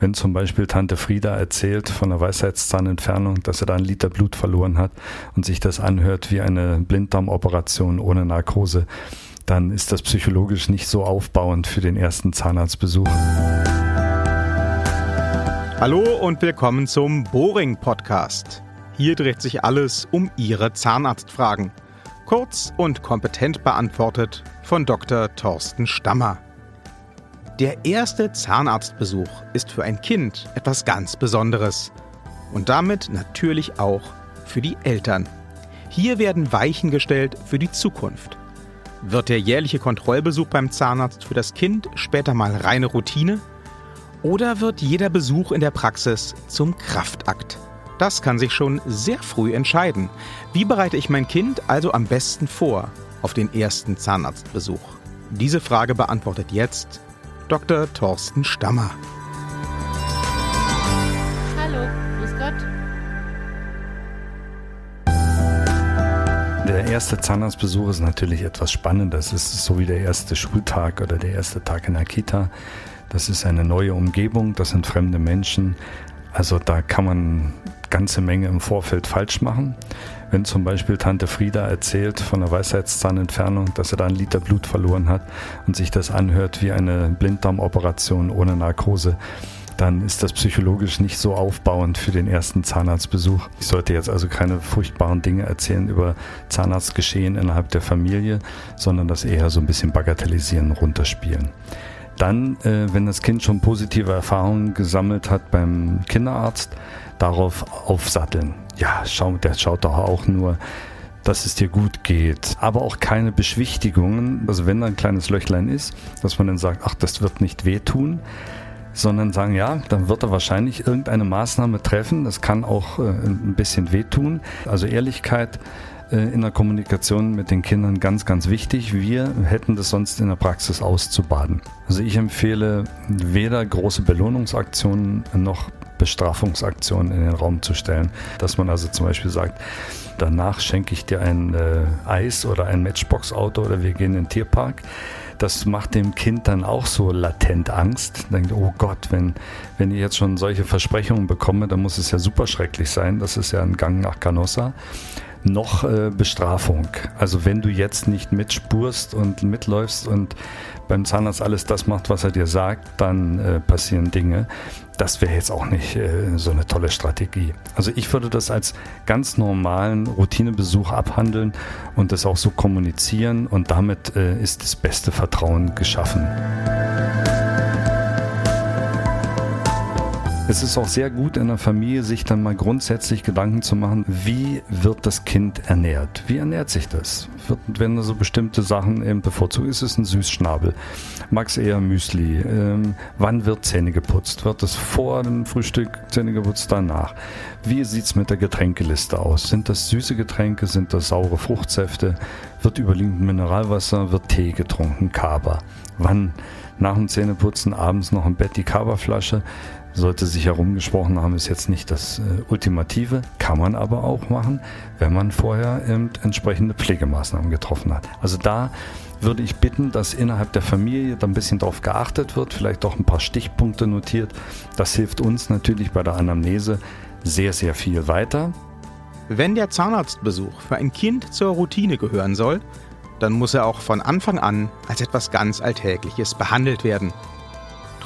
Wenn zum Beispiel Tante Frieda erzählt von einer Weisheitszahnentfernung, dass er da einen Liter Blut verloren hat und sich das anhört wie eine Blinddarmoperation ohne Narkose, dann ist das psychologisch nicht so aufbauend für den ersten Zahnarztbesuch. Hallo und willkommen zum Boring Podcast. Hier dreht sich alles um Ihre Zahnarztfragen. Kurz und kompetent beantwortet von Dr. Thorsten Stammer. Der erste Zahnarztbesuch ist für ein Kind etwas ganz Besonderes. Und damit natürlich auch für die Eltern. Hier werden Weichen gestellt für die Zukunft. Wird der jährliche Kontrollbesuch beim Zahnarzt für das Kind später mal reine Routine? Oder wird jeder Besuch in der Praxis zum Kraftakt? Das kann sich schon sehr früh entscheiden. Wie bereite ich mein Kind also am besten vor auf den ersten Zahnarztbesuch? Diese Frage beantwortet jetzt Dr. Thorsten Stammer. Hallo, grüß Gott. Der erste Zahnarztbesuch ist natürlich etwas Spannendes. Es ist so wie der erste Schultag oder der erste Tag in der Kita. Das ist eine neue Umgebung, das sind fremde Menschen. Also da kann man ganze Menge im Vorfeld falsch machen. Wenn zum Beispiel Tante Frieda erzählt von einer Weisheitszahnentfernung, dass er da einen Liter Blut verloren hat und sich das anhört wie eine Blinddarmoperation ohne Narkose, dann ist das psychologisch nicht so aufbauend für den ersten Zahnarztbesuch. Ich sollte jetzt also keine furchtbaren Dinge erzählen über Zahnarztgeschehen innerhalb der Familie, sondern das eher so ein bisschen bagatellisieren, runterspielen. Dann, äh, wenn das Kind schon positive Erfahrungen gesammelt hat beim Kinderarzt, darauf aufsatteln. Ja, schau, der schaut doch auch nur, dass es dir gut geht. Aber auch keine Beschwichtigungen. Also wenn da ein kleines Löchlein ist, dass man dann sagt, ach, das wird nicht wehtun, sondern sagen, ja, dann wird er wahrscheinlich irgendeine Maßnahme treffen. Das kann auch äh, ein bisschen wehtun. Also Ehrlichkeit in der Kommunikation mit den Kindern ganz, ganz wichtig. Wir hätten das sonst in der Praxis auszubaden. Also ich empfehle weder große Belohnungsaktionen noch Bestrafungsaktionen in den Raum zu stellen. Dass man also zum Beispiel sagt, danach schenke ich dir ein äh, Eis oder ein Matchbox-Auto oder wir gehen in den Tierpark. Das macht dem Kind dann auch so latent Angst. Denkt, oh Gott, wenn, wenn ich jetzt schon solche Versprechungen bekomme, dann muss es ja super schrecklich sein. Das ist ja ein Gang nach Canossa noch äh, Bestrafung. Also wenn du jetzt nicht mitspurst und mitläufst und beim Zahnarzt alles das macht, was er dir sagt, dann äh, passieren Dinge. Das wäre jetzt auch nicht äh, so eine tolle Strategie. Also ich würde das als ganz normalen Routinebesuch abhandeln und das auch so kommunizieren und damit äh, ist das beste Vertrauen geschaffen. Es ist auch sehr gut in der Familie, sich dann mal grundsätzlich Gedanken zu machen, wie wird das Kind ernährt? Wie ernährt sich das? Wird, wenn so bestimmte Sachen eben bevorzugt, ist es ein Süßschnabel? Es eher Müsli? Ähm, wann wird Zähne geputzt? Wird es vor dem Frühstück Zähne geputzt, danach? Wie sieht es mit der Getränkeliste aus? Sind das süße Getränke? Sind das saure Fruchtsäfte? Wird überwiegend Mineralwasser? Wird Tee getrunken? Kaba? Wann? Nach dem Zähneputzen abends noch im Bett die Kaba-Flasche? Sollte sich herumgesprochen haben, ist jetzt nicht das äh, Ultimative, kann man aber auch machen, wenn man vorher ähm, entsprechende Pflegemaßnahmen getroffen hat. Also da würde ich bitten, dass innerhalb der Familie da ein bisschen darauf geachtet wird, vielleicht auch ein paar Stichpunkte notiert. Das hilft uns natürlich bei der Anamnese sehr, sehr viel weiter. Wenn der Zahnarztbesuch für ein Kind zur Routine gehören soll, dann muss er auch von Anfang an als etwas ganz Alltägliches behandelt werden.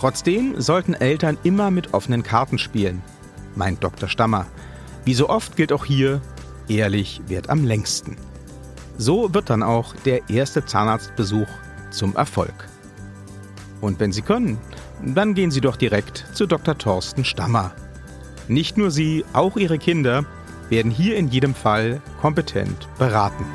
Trotzdem sollten Eltern immer mit offenen Karten spielen, meint Dr. Stammer. Wie so oft gilt auch hier, ehrlich wird am längsten. So wird dann auch der erste Zahnarztbesuch zum Erfolg. Und wenn Sie können, dann gehen Sie doch direkt zu Dr. Thorsten Stammer. Nicht nur Sie, auch Ihre Kinder werden hier in jedem Fall kompetent beraten.